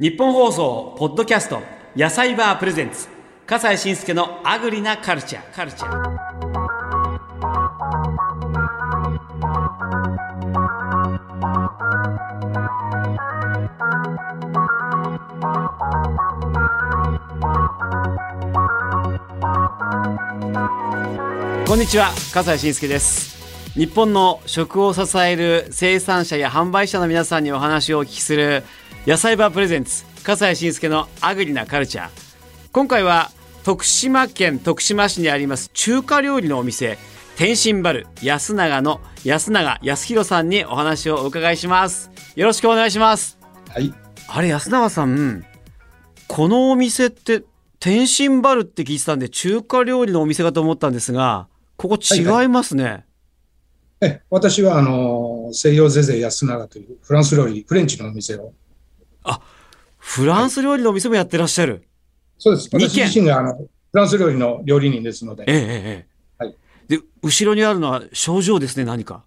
日本放送ポッドキャスト野菜バープレゼンツ。笠西慎介のアグリなカルチャーカルチャーこんにちは笠西慎介です。日本の食を支える生産者や販売者の皆さんにお話をお聞きする野菜バープレゼンツ笠西慎介のアグリなカルチャー今回は徳島県徳島市にあります中華料理のお店天津バル安永の安永康弘さんにお話をお伺いしますよろしくお願いしますはい。あれ安永さんこのお店って天津バルって聞いてたんで中華料理のお店かと思ったんですがここ違いますね、え、私は、あの、西洋ゼゼ安永というフランス料理、フレンチのお店を。フランス料理のお店もやってらっしゃる。そうです。私自身が、あの、フランス料理の料理人ですので。ええええええはいで、後ろにあるのは症状ですね、何か？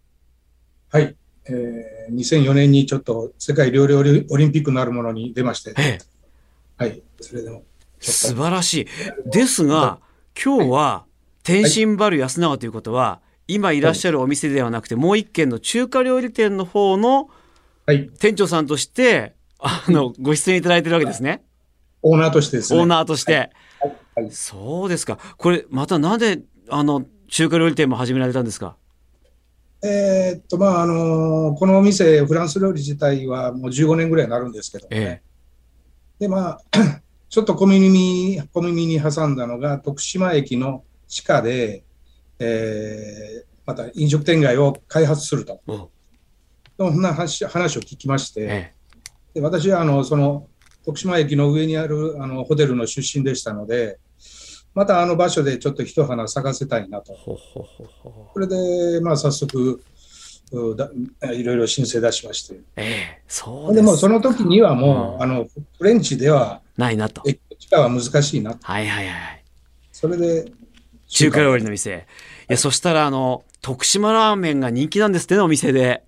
はい。えー、2004年にちょっと世界料理オリンピックのあるものに出まして。ええ、はい。それでも、素。晴らしい。ですが、今日は天津バル安永ということは、今いらっしゃるお店ではなくて、もう一軒の中華料理店の方のはい。店長さんとして、あの、ご出演いただいてるわけですね。オーナーとしてですね。オーナーとして。はいはいそうですか。これ、またなんで、あの、中華料理店も始められたんですか？えーっと、まあ、あのこのお店、フランス料理自体はもう15年ぐらいになるんですけど、えで、まあ、ちょっと小耳に、小耳に挟んだのが、徳島駅の地下で、えーまた飲食店街を開発すると。そんな話話を聞きまして、えで私はあのその徳島駅の上にあるあのホテルの出身でしたので、またあの場所でちょっと一花咲かせたいなとえ。。ほほほほ。これで、まあ、早速いろいろ申請出しまして。ええ、そうで。もその時にはもう、うんあのフレンチではないなと。駅地下は難しいな。はいはいはい。それで中華料理の店。いや、そしたら、あの、徳島ラーメンが人気なんですってね、お店で。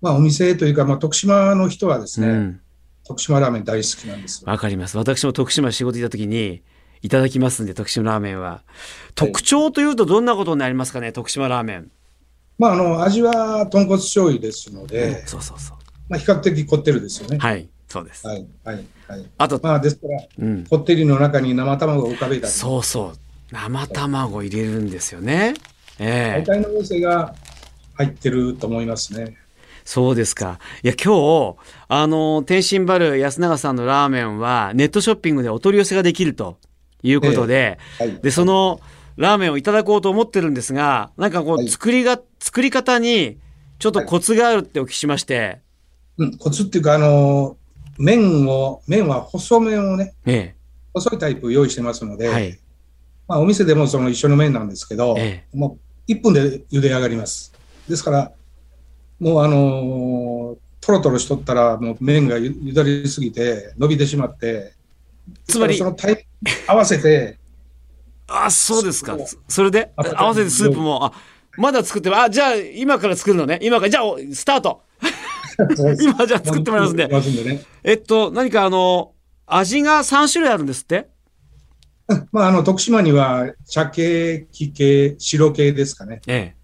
まあ、お店というか、まあ、徳島の人はですね、うん。徳島ラーメン大好きなんですよ。わかります。私も徳島仕事行った時に、いただきますんで、徳島ラーメンは。特徴というとどんなことになりますかね、徳島ラーメン。まあ、あの味は豚骨醤油ですので、そうそうそう。まあ、比較的こってるですよね。はい、そうです。はい、はい、はい。あと、まあ、ですから、うん。こってりの中に生卵を浮かべたり、そうそう。生卵入れるんですよね。ええ大体のお店が入ってると思いますね。そうですか。いや、今日、あの、天津バル安永さんのラーメンは、ネットショッピングでお取り寄せができるということで、はい。で、そのラーメンをいただこうと思ってるんですが、なんかこう、はい。作りが、作り方に、ちょっとコツがあるってお聞きしまして、うん、コツっていうか、あの、麺を、麺は細麺をね、え細いタイプ用意してますので、え、はい、まあ、お店でもその一緒の麺なんですけど、えもう1分で茹で上がります。ですから、もうあのートロトロしとったら、もう麺がゆゆだりすぎて、伸びてしまって、つまりそのタイ合わせて、あ、そうですかそれで、あ合わせてスープも、あ、まだ作ってる。あ、じゃあ、今から作るのね。今から、じゃあ、おスタート。今、じゃあ作ってもらいますんで。ね。えっと、何かあの、味が3種類あるんですって？まあ、あの、徳島には、茶系、木系、白系ですかね。え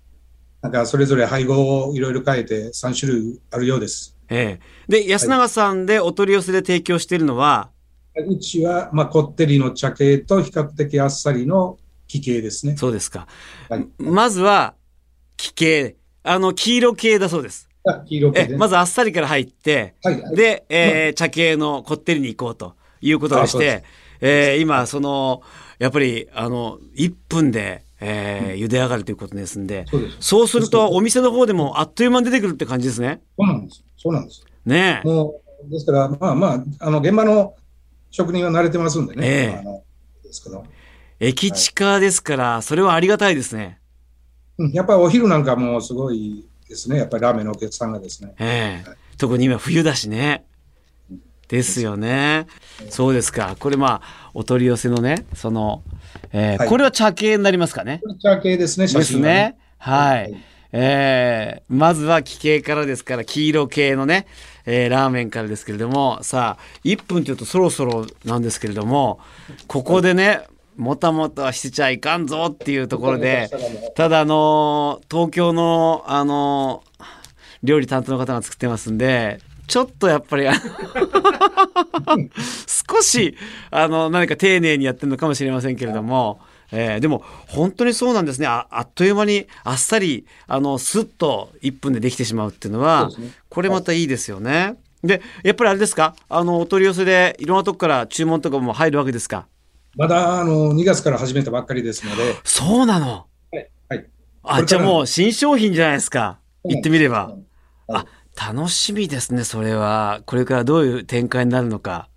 なんか、それぞれ配合をいろいろ変えて3種類あるようです。え、ええ。で、安永さんでお取り寄せで提供しているのは、うちは、まあ、こってりの茶系と比較的あっさりの木系ですね。そうですか。はい。まずは、黄系。あの、黄色系だそうです。あ黄色系え、で。まずあっさりから入って、はいはいで、えー茶系のこってりに行こうということでしてあそうで、えー今、その、やっぱり、あの、1分で、えー茹で上がるということですんで、そう。そうすると、お店の方でもあっという間に出てくるって感じですね。そうなんです。そうなんです。ねえ。もう、ですから、まあまあ、あの、現場の職人は慣れてますんでね。ええあのですけど。駅地下ですから、それはありがたいですね。うんやっぱりお昼なんかもすごいですね。やっぱりラーメンのお客さんがですね。ええはい特に今冬だしね。ですよね。そうですか。これまあ、お取り寄せのね、その、えーはいこれは茶系になりますかね。茶系ですね、写です真はね。はい。はいえーまずは黄系からですから、黄色系のね、えーラーメンからですけれどもさあ1分というとそろそろなんですけれどもここでねもたもたしてちゃいかんぞっていうところでただあのー東京のあのー料理担当の方が作ってますんでちょっとやっぱり少しあの何か丁寧にやってるのかもしれませんけれども、えーでも本当にそうなんですね。ああっという間にあっさりあのスッと1分でできてしまうっていうのはね。これまたいいですよね。でやっぱりあれですか？あのお取り寄せでいろんなとこから注文とかも入るわけですか？まだあの2月から始めたばっかりですので、そうなの？はい。はい、あじゃあもう新商品じゃないですか。言ってみれば。はい。あ楽しみですねそれは。これからどういう展開になるのか。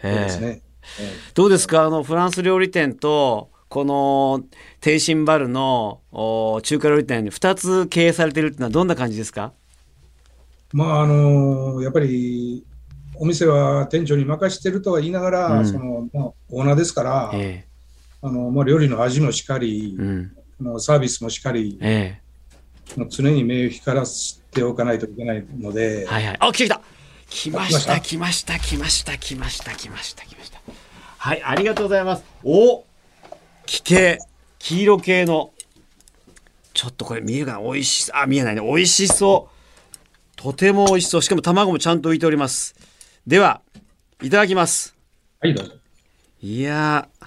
そうですええね。え。どうですか？あのフランス料理店とこのテイシンバルのお中華料理店2つ経営されてるっていうのはどんな感じですか？えまああのやっぱりお店は店長に任してるとは言いながら、うん。そのまあ、オーナーですから、えあのまあ、料理の味もしかりえ、うん。あのサービスもしかり、えもう常に目を光らせておかないといけないので、えはいはい。あ来た。来ました来来ました来ました来ました来ました来ました。はいありがとうございます。お奇形黄色系の。ちょっとこれ見えるかな美味しそうあ見えないね。美味しそう。とても美味しそう。しかも卵もちゃんと浮いております。ではいただきます。はい、どうぞ。いやー。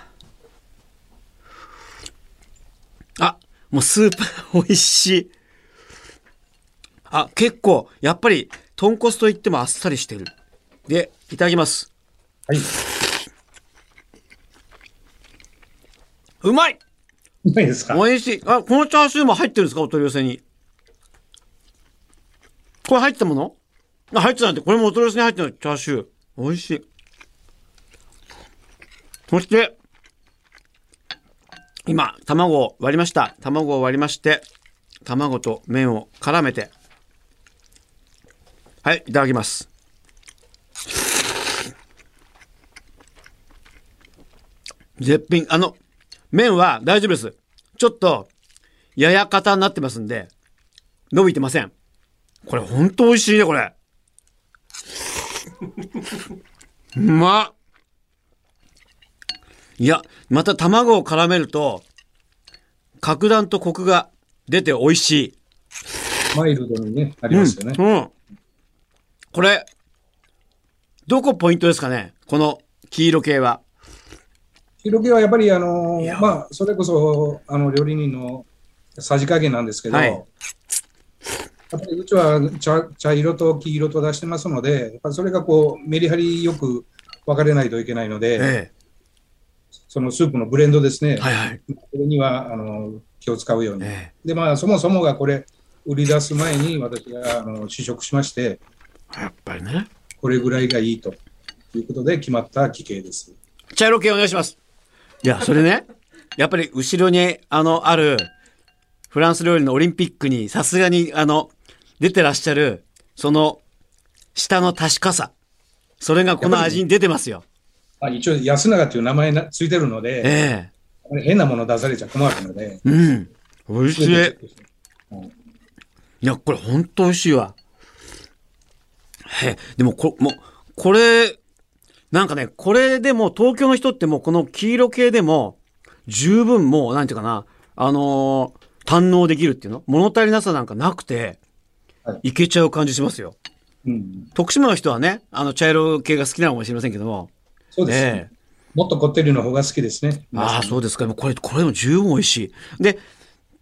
あもうスープ 美味しいあ結構やっぱり豚骨といってもあっさりしてる。でいただきます。はい、うまい！うまいですか？美味しい。あこのチャーシューも入ってるんですか？お取り寄せに。これ入ってたもの？あ入ってたなんて。これもお取り寄せに入ってるチャーシュー。美味しい。そして今卵を割りました。卵を割りまして卵と麺を絡めてはいいただきます。絶品。あの麺は大丈夫です。ちょっとやや硬になってますんで伸びてません。これほんと美味しいねこれ。うまっ。いやまた卵を絡めると格段とコクが出て美味しい。マイルドにね、ありますよね。うん。うんこれ、どこポイントですかね？この黄色系は。広げはやっぱり、あのいやまあ、それこそ、あの、料理人のさじ加減なんですけど、はいやっぱりうちは茶茶色と黄色と出してますので、やっぱそれがこう、メリハリよく分かれないといけないので、えそのスープのブレンドですね、え。はいはい。これにはあの気を使うように。えで、まあ、そもそもがこれ、売り出す前に私があの試食しまして、え。やっぱりね。これぐらいがいいということで決まった規形です。茶色系お願いします。いや、それね、やっぱり後ろに、あの、ある、フランス料理のオリンピックにさすがに、あの、出てらっしゃる、その、下の確かさ。それがこの味に出てますよ。まあ、一応、安永という名前なついてるので、え変なもの出されちゃ困るので、え。うん。美味しい。うんいや、これほんと美味しいわ。へえ、でもこ、もう、これ、なんかね、これでも東京の人ってもうこの黄色系でも十分もう、なんていうかな、あのー堪能できるっていうの？物足りなさなんかなくて、はいいけちゃう感じしますよ。うん、徳島の人はね、あの茶色系が好きなのかもしれませんけども。そうです、ねええもっとこってりの方が好きですね。ああ、そうですか。でもこれ、これでも十分美味しい。で、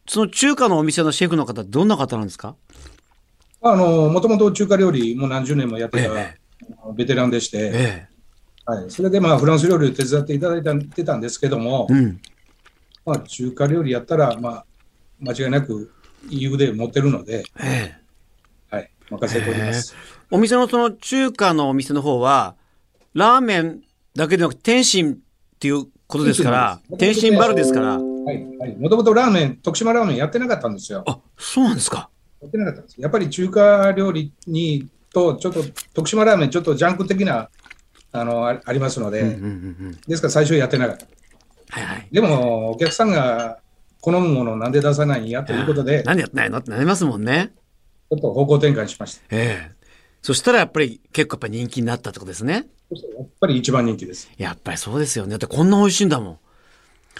その中華のお店のシェフの方、どんな方なんですか？あの、もともと中華料理もう何十年もやってた、ベテランでして、えはい、それでまあフランス料理を手伝っていただいたてたんですけども、え。うん。まあ、中華料理やったら、まあ、間違いなくいい腕を持ってるので、ええ。はい、任せております。お店のその中華のお店の方は、ラーメンだけでなく天津っていうことですから、天津バルですから。はい、はい。もともとラーメン、徳島ラーメンやってなかったんですよ。あ、そうなんですか。やってなかったんです。やっぱり中華料理にと、ちょっと徳島ラーメン、ちょっとジャンク的なあのあありますので、うんうんうんうん。ですから最初やってなかった。はいはい。でも、お客さんが好むものをなんで出さないんやということで、ち何やってないの？ってなりますもんね。ょっと方向転換しました。ええ。そしたらやっぱり結構やっぱ人気になったってことですね。やっぱり一番人気です。やっぱりそうですよね。だってこんな美味しいんだもん。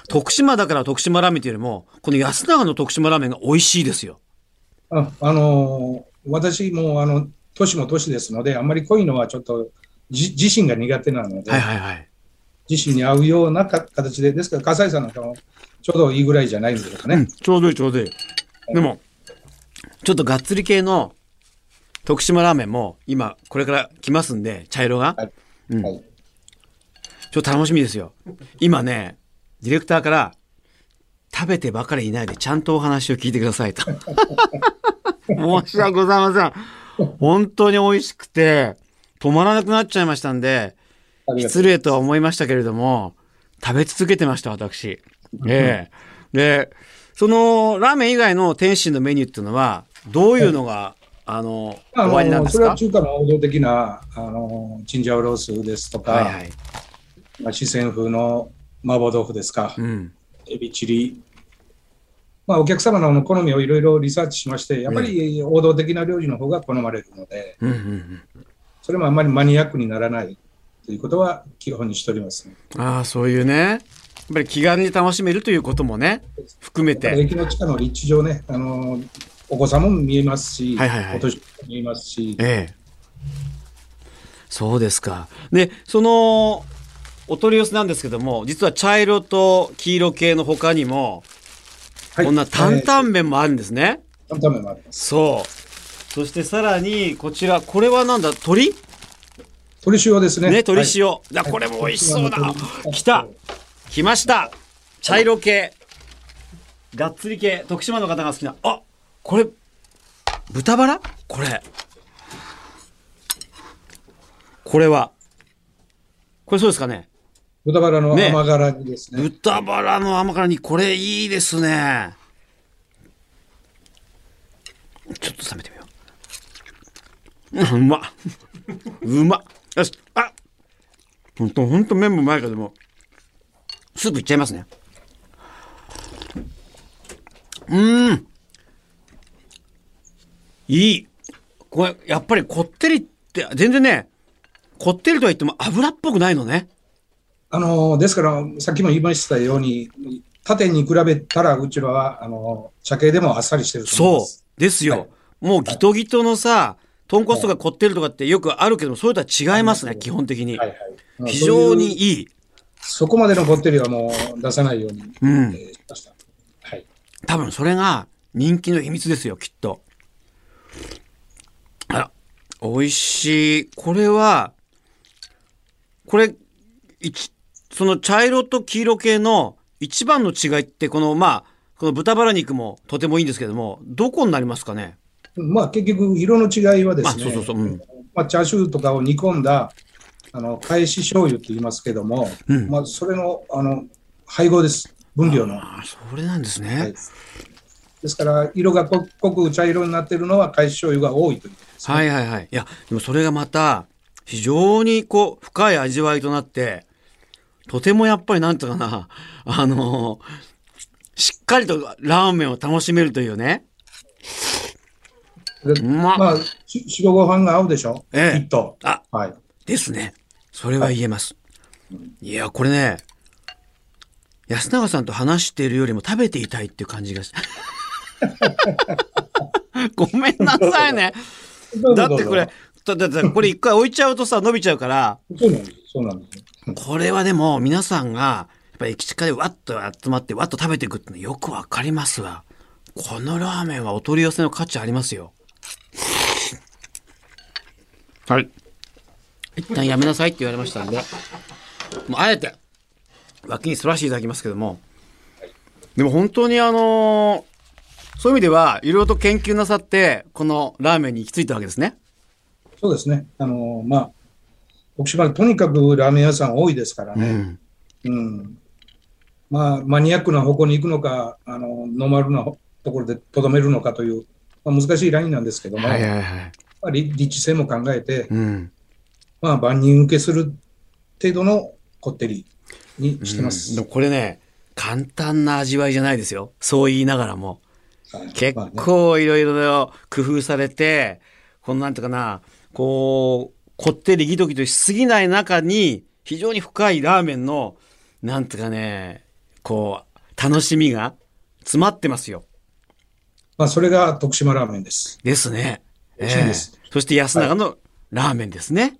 徳島だから徳島ラーメンというよりも、この安永の徳島ラーメンが美味しいですよ。あ、あのー私もあの、年も年ですので、あんまり濃いのはちょっとじ自身が苦手なので、はいはいはい。自身に合うようなか形で、ですから、笠井さんなんかもちょうどいいぐらいじゃないんでしょうかね。うん、ちょうどいいちょうどいい。でも、ちょっとがっつり系の徳島ラーメンも今これから来ますんで、茶色が。はいうんはいちょっと楽しみですよ。今ね、ディレクターから、食べてばかりいないでちゃんとお話を聞いてくださいと。申し訳ございません。本当に美味しくて、止まらなくなっちゃいましたんで、失礼とは思いましたけれども、食べ続けてました、私。ええで、その、ラーメン以外の天津のメニューっていうのは、どういうのが、あの、あおありなんのですか？それは中華の王道的な、あの、チンジャオロースですとか、はいはい。まあ、四川風の麻婆豆腐ですか、うん。エビチリ。まあ、お客様の好みをいろいろリサーチしまして、やっぱり王道的な料理の方が好まれるので、うんうんうん。それもあんまりマニアックにならないということは基本にしております、ね。ああ、そういうね。やっぱり気軽に楽しめるということもね、含めて。駅の地下の立地上ね、あのお子さんも見えますし、はいはいはいお年も見えますし、ええ。そうですか。で、その、お取り寄せなんですけども、実は茶色と黄色系の他にも、はいこんな担え々麺もあるんですね。ー担々麺もあります。そう。そしてさらに、こちら、これはなんだ、鶏鶏塩ですね。ね、鶏塩。はいだこれも美味しそうだ。はい来た来ました茶色系。がっつり系。徳島の方が好きな。あこれ、豚バラ？これ。これは。これそうですかね？豚バラのね甘辛煮ですね。豚バラの甘辛にこれいいですね。ちょっと冷めてみよう。うんうまっ。うまっ。よし。あほんと、ほんと麺もうまいけども、スープいっちゃいますね。うーん。いい。これ、やっぱりこってりって、全然ね、こってりとは言っても油っぽくないのね。あのですから、さっきも言いましたように、縦に比べたら、うちらは、あの茶系でもあっさりしてるそ。う。ですよ。はいもうギトギトのさ、豚骨とかこってりとかってよくあるけども、それとは違いますね、基本的に。はいはい。非常にいういい。そこまでのこってりはもう出さないように、うんえーし。はい。多分それが人気の秘密ですよ、きっと。あら、美味しい。これは、これ、一、その茶色と黄色系の一番の違いって、この、まあ、この豚バラ肉もとてもいいんですけども、どこになりますかね？まあ結局、色の違いはですね、あそうそうそううんまあ、チャーシューとかを煮込んだ、あの、返し醤油って言いますけども、うんまあそれの、あの、配合です。分量の。はああ、それなんですね。い。ですから、色が濃濃く茶色になっているのは返し醤油が多いということですね。はいはいはい。いや、でもそれがまた、非常にこう、深い味わいとなって、とてもやっぱりなんとかな、あのしっかりとラーメンを楽しめるというね。でうまっまあ、し白ご飯が合うでしょ、ええきっと。あ、はい。ですね。それは言えます。いや、これね、安永さんと話しているよりも食べていたいっていう感じがし。ごめんなさいね。だってこれ、だだだこれ一回置いちゃうとさ、伸びちゃうから、そうなんです。そうなんです。これはでも皆さんが、やっぱり駅近でわっと集まってわっと食べていくってのよくわかりますわ。このラーメンはお取り寄せの価値ありますよ。はい。一旦やめなさいって言われましたんで、もうあえて脇に反らしていただきますけども、でも本当にあのーそういう意味ではいろいろと研究なさって、このラーメンに行き着いたわけですね。そうですね。あの、まあ、徳島とにかくラーメン屋さん多いですからね。うん。うん。まあ、マニアックな方向に行くのか、あの、ノーマルなところでとどめるのかという、まあ、難しいラインなんですけども、はいはいはい。まあ、立立地性も考えて、うん。まあ、万人受けする程度のこってりにしてます。うんこれね、簡単な味わいじゃないですよ。そう言いながらも。はい結構いろいろ工夫されて、このなんていうかな、こう、こってりギトギトしすぎない中に、非常に深いラーメンの、なんていうかね、こう、楽しみが詰まってますよ。まあ、それが徳島ラーメンです。ですね。美味しいですええそして安永のラーメンですね。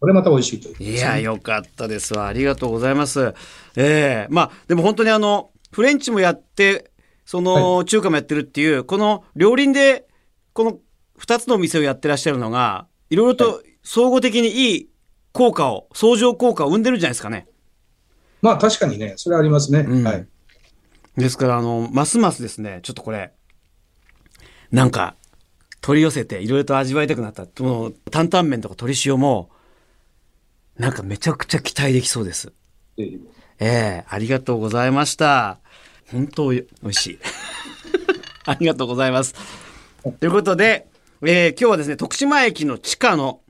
これまた美味しいというね、いや、よかったですわ。ありがとうございます。ええまあ、でも本当にあの、フレンチもやって、その、中華もやってるっていう、この両輪で、この二つのお店をやってらっしゃるのが、いろいろと総合的にいい効果を、相乗効果を生んでるんじゃないですかね。まあ、確かにね、それはありますね。うんはい。ですから、あの、ますますですね、ちょっとこれ、なんか、取り寄せていろいろと味わいたくなった。この担々麺とか鶏塩も、なんかめちゃくちゃ期待できそうです。えーええありがとうございました。本当美味しい。ありがとうございます。ということで、えー今日はですね、徳島駅の地下の、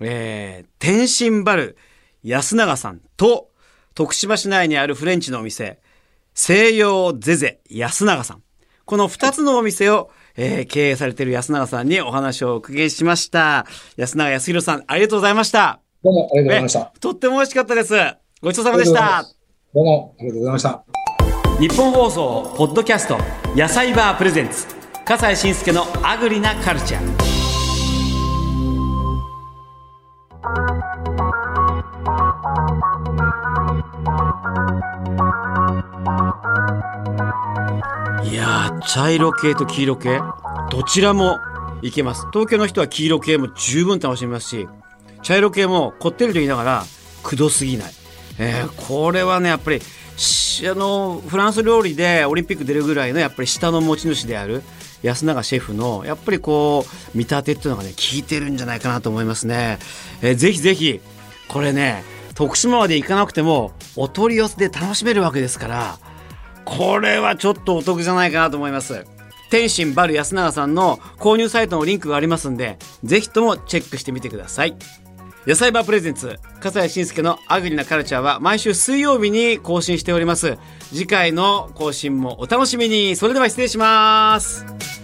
えー天津バル安永さんと、徳島市内にあるフレンチのお店、西洋ゼゼ安永さん。この二つのお店を、えー経営されている安永さんにお話をお伺いしました。安永康弘さん、ありがとうございました。どうもありがとうございました。えとっても美味しかったです。ごちそうさまでした。どうもありがとうございました。日本放送ポッドキャスト野菜バープレゼンツ笠西慎介のアグリなカルチャー。いや茶色系と黄色系。どちらもいけます。東京の人は黄色系も十分楽しめますし茶色系もこってりと言いながらくどすぎない、えーこれはねやっぱりあのフランス料理でオリンピック出るぐらいのやっぱり下の持ち主である安永シェフのやっぱりこう見立てっていうのがね効いてるんじゃないかなと思いますね、えーぜひぜひこれね徳島まで行かなくてもお取り寄せで楽しめるわけですからこれはちょっとお得じゃないかなと思います。天津バル安永さんの購入サイトのリンクがありますんでぜひともチェックしてみてください。野菜バープレゼンツ笠谷慎介のアグリなカルチャーは毎週水曜日に更新しております。次回の更新もお楽しみに。それでは失礼します。